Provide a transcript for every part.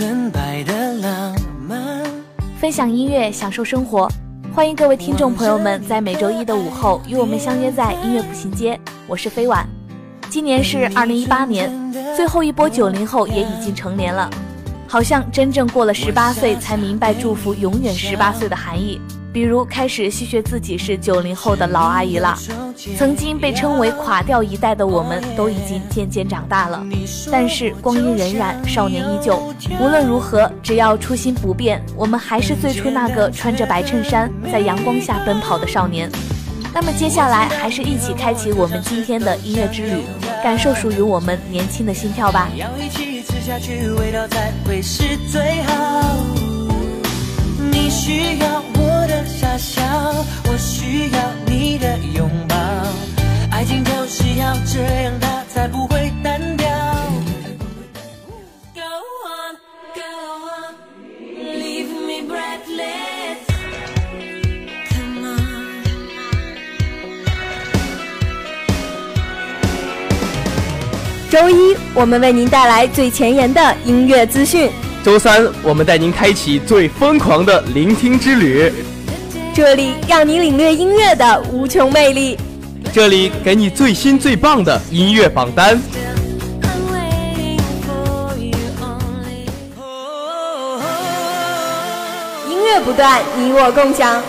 纯白的浪漫。分享音乐，享受生活。欢迎各位听众朋友们在每周一的午后与我们相约在音乐步行街。我是飞晚，今年是二零一八年，最后一波九零后也已经成年了，好像真正过了十八岁才明白祝福永远十八岁的含义。比如开始戏谑自己是九零后的老阿姨了。曾经被称为垮掉一代的我们，都已经渐渐长大了，但是光阴荏苒，少年依旧。无论如何，只要初心不变，我们还是最初那个穿着白衬衫在阳光下奔跑的少年。那么接下来，还是一起开启我们今天的音乐之旅，感受属于我们年轻的心跳吧。要一起吃下去，味道才会是最好。你需要我需要你的拥抱。爱情就是要这样，它才不会单调。Go on, go on, leave me breathless. Come on. 周一，我们为您带来最前沿的音乐资讯；周三，我们带您开启最疯狂的聆听之旅。这里让你领略音乐的无穷魅力，这里给你最新最棒的音乐榜单。音乐不断，你我共享。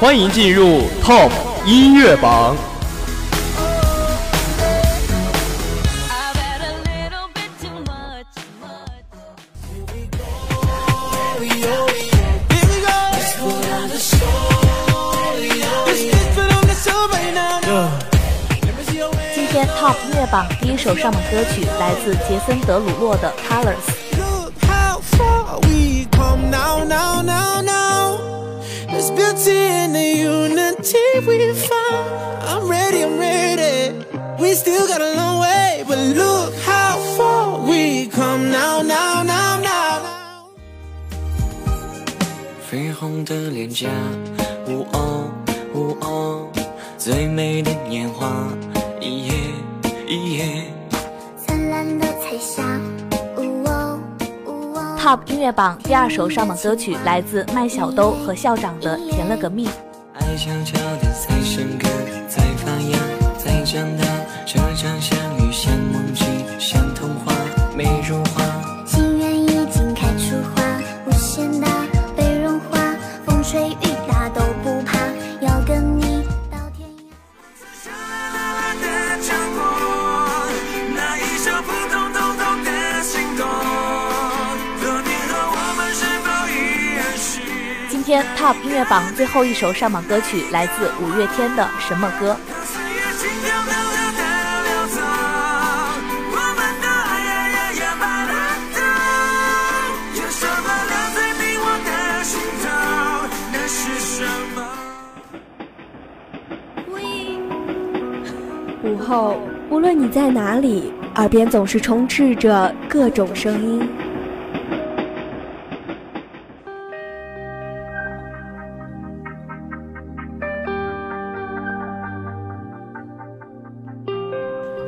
欢迎进入 Top 音乐榜。榜第一首上榜歌曲来自杰森·德鲁洛的《Colors》。Look how far we come now, now, now, now. There's beauty in the unity we found. I'm ready, I'm ready. We still got a long way, but look how far we come now, now, now, now, now. 绯红的脸颊，呜哦呜哦，最美的年华，Top 音乐榜第二首上榜歌曲来自麦小兜和校长的《甜了个蜜》。爱悄悄地在生根，在发芽，在长大。这场相遇像梦境，像童话，美如画。天 Top 音乐榜最后一首上榜歌曲来自五月天的《什么歌》。午后，无论你在哪里，耳边总是充斥着各种声音。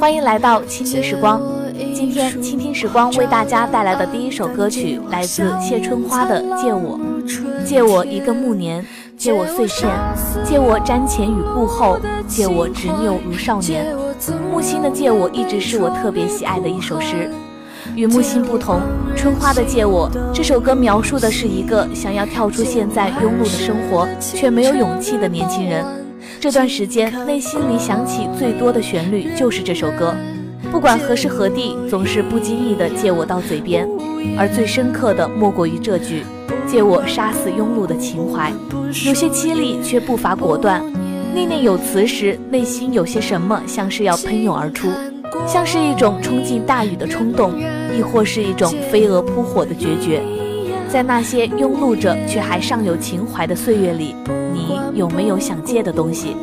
欢迎来到倾听时光。今天倾听时光为大家带来的第一首歌曲来自谢春花的《借我》，借我一个暮年，借我碎片，借我瞻前与顾后，借我执拗如少年。木心的《借我》一直是我特别喜爱的一首诗。与木心不同，春花的《借我》这首歌描述的是一个想要跳出现在庸碌的生活却没有勇气的年轻人。这段时间内心里响起最多的旋律就是这首歌，不管何时何地，总是不经意的借我到嘴边，而最深刻的莫过于这句：借我杀死庸碌的情怀。有些凄厉却不乏果断，念念有词时，内心有些什么像是要喷涌而出。像是一种冲进大雨的冲动，亦或是一种飞蛾扑火的决绝。在那些庸碌着却还尚有情怀的岁月里，你有没有想借的东西？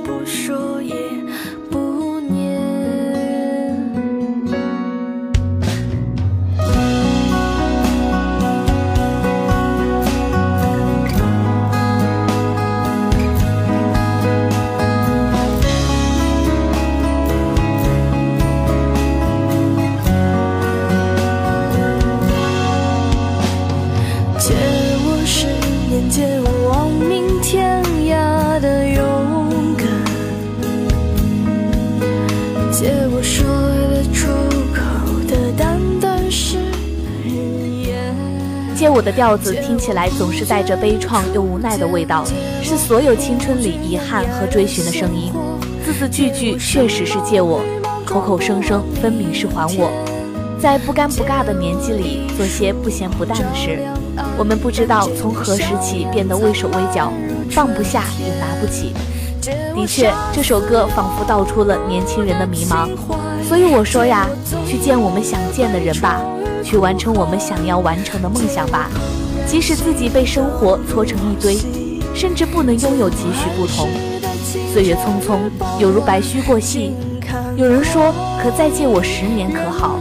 我的调子听起来总是带着悲怆又无奈的味道，是所有青春里遗憾和追寻的声音。字字句句确实是借我，口口声声分明是还我。在不尴不尬的年纪里做些不咸不淡的事，我们不知道从何时起变得畏手畏脚，放不下也拿不起。的确，这首歌仿佛道出了年轻人的迷茫。所以我说呀，去见我们想见的人吧。去完成我们想要完成的梦想吧，即使自己被生活搓成一堆，甚至不能拥有几许不同。岁月匆匆，有如白驹过隙。有人说，可再借我十年可好？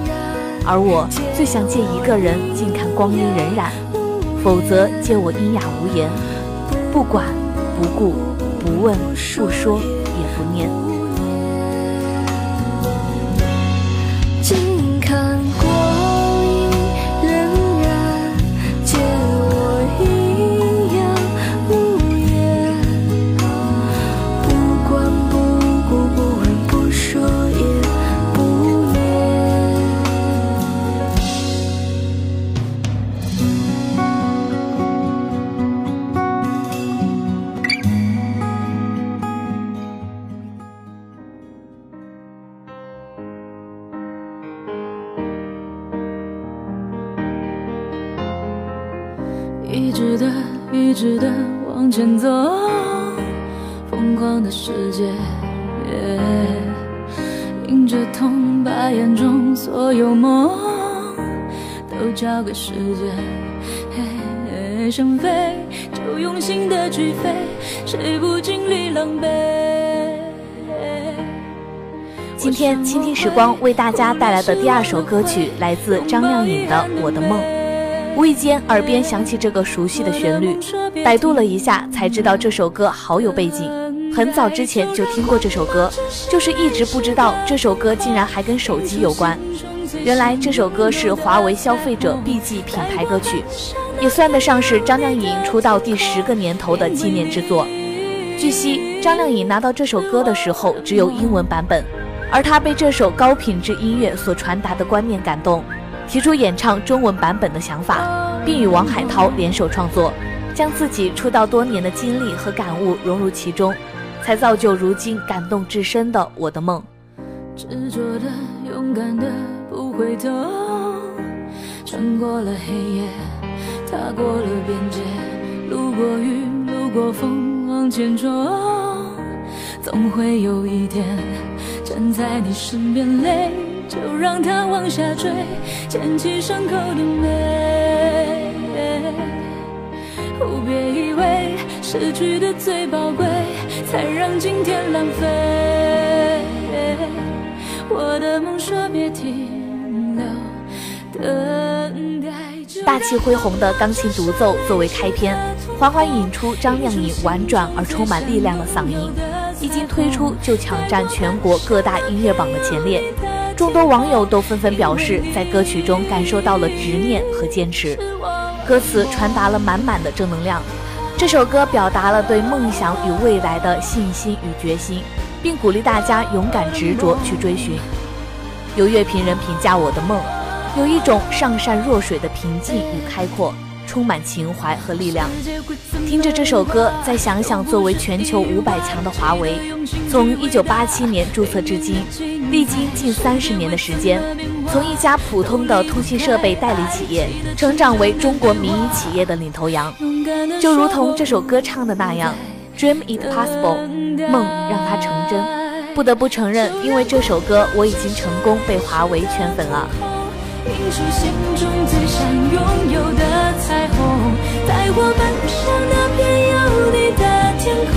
而我最想借一个人，静看光阴荏苒。否则，借我阴哑无言，不管不顾，不问不说，也不念。前走，疯狂的世界，迎着痛，把眼中所有梦都交给时间。想飞就用心的去飞，谁不经历狼狈？今天倾听时光为大家带来的第二首歌曲，来自张靓颖的《我的梦》。无意间，耳边响起这个熟悉的旋律，百度了一下，才知道这首歌好有背景。很早之前就听过这首歌，就是一直不知道这首歌竟然还跟手机有关。原来这首歌是华为消费者 B G 品牌歌曲，也算得上是张靓颖出道第十个年头的纪念之作。据悉，张靓颖拿到这首歌的时候只有英文版本，而她被这首高品质音乐所传达的观念感动，提出演唱中文版本的想法，并与王海涛联手创作，将自己出道多年的经历和感悟融入其中，才造就如今感动至深的《我的梦》。执着的、勇敢的，不回头，穿过了黑夜，踏过了边界，路过雨，路过风，往前冲，总会有一天站在你身边，泪就让它往下坠，捡起伤口的美。哦，别以为失去的最宝贵，才让今天浪费。我的梦说别停留，等待着大气恢宏的钢琴独奏作为开篇，缓缓引出张靓颖婉转而充满力量的嗓音，一经推出就抢占全国各大音乐榜的前列。众多网友都纷纷表示，在歌曲中感受到了执念和坚持，歌词传达了满满的正能量。这首歌表达了对梦想与未来的信心与决心，并鼓励大家勇敢执着去追寻。有乐评人评价我的梦，有一种上善若水的平静与开阔，充满情怀和力量。听着这首歌，再想想作为全球五百强的华为，从一九八七年注册至今，历经近三十年的时间，从一家普通的通信设备代理企业，成长为中国民营企业的领头羊。就如同这首歌唱的那样，Dream it possible，梦让它成真。不得不承认，因为这首歌，我已经成功被华为圈粉了。映出心中最想拥有的彩虹，在我们上那片有你的天空，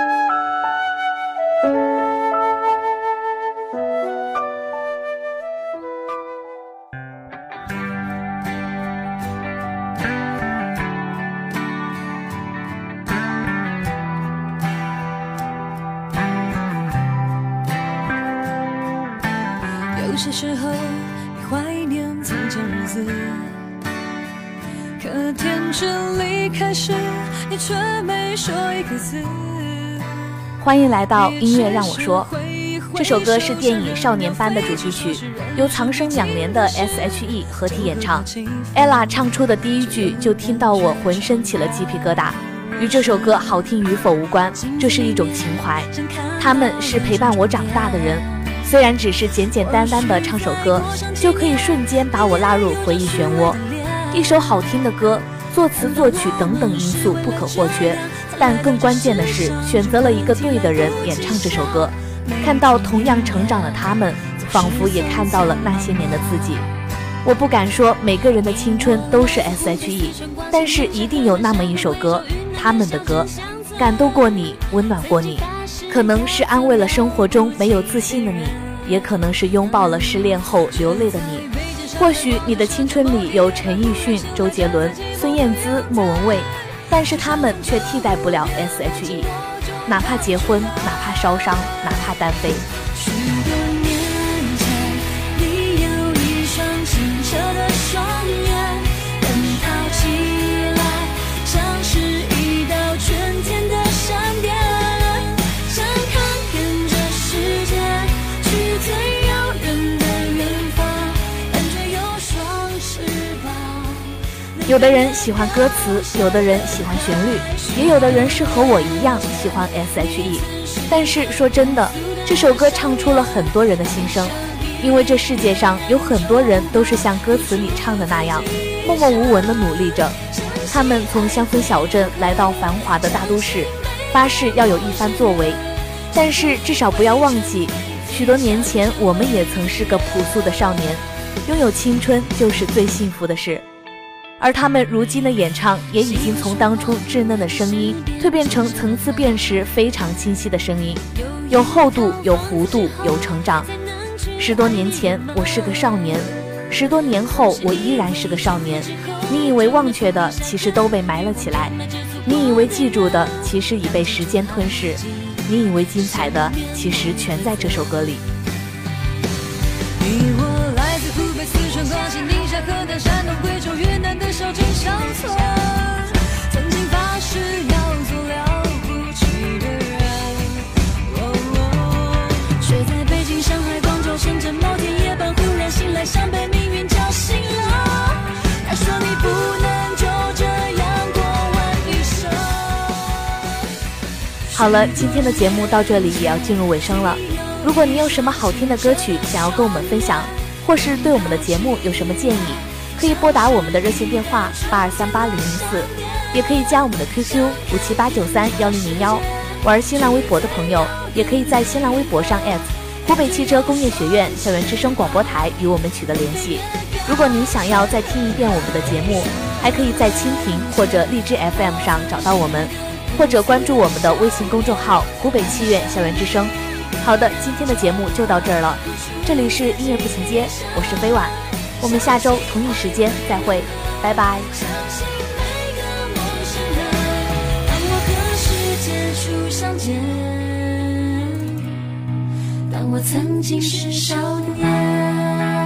欢迎来到音乐让我说。这首歌是电影《少年班》的主题曲，由藏生两年的 S.H.E 合体演唱。ella 唱出的第一句就听到我浑身起了鸡皮疙瘩。与这首歌好听与否无关，这是一种情怀。他们是陪伴我长大的人，虽然只是简简单单的唱首歌，就可以瞬间把我拉入回忆漩涡。一首好听的歌，作词作曲等等因素不可或缺，但更关键的是选择了一个对的人演唱这首歌。看到同样成长的他们，仿佛也看到了那些年的自己。我不敢说每个人的青春都是 S.H.E，但是一定有那么一首歌，他们的歌，感动过你，温暖过你。可能是安慰了生活中没有自信的你，也可能是拥抱了失恋后流泪的你。或许你的青春里有陈奕迅、周杰伦、孙燕姿、莫文蔚，但是他们却替代不了 S.H.E。哪怕结婚，哪怕烧伤，哪怕单飞。有的人喜欢歌词，有的人喜欢旋律，也有的人是和我一样喜欢 S.H.E。但是说真的，这首歌唱出了很多人的心声，因为这世界上有很多人都是像歌词里唱的那样，默默无闻的努力着。他们从乡村小镇来到繁华的大都市，发誓要有一番作为。但是至少不要忘记，许多年前我们也曾是个朴素的少年，拥有青春就是最幸福的事。而他们如今的演唱，也已经从当初稚嫩的声音蜕变成层次辨识非常清晰的声音，有厚度，有弧度，有成长。十多年前我是个少年，十多年后我依然是个少年。你以为忘却的，其实都被埋了起来；你以为记住的，其实已被时间吞噬；你以为精彩的，其实全在这首歌里。好了，今天的节目到这里也要进入尾声了。如果您有什么好听的歌曲想要跟我们分享，或是对我们的节目有什么建议，可以拨打我们的热线电话八二三八零零四，也可以加我们的 QQ 五七八九三幺零零幺。玩新浪微博的朋友，也可以在新浪微博上湖北汽车工业学院校园之声广播台与我们取得联系。如果您想要再听一遍我们的节目，还可以在蜻蜓或者荔枝 FM 上找到我们，或者关注我们的微信公众号“湖北汽院校园之声”。好的，今天的节目就到这儿了。这里是音乐步行街，我是飞婉，我们下周同一时间再会，拜拜。当我和世界初相见，当我曾经是少年。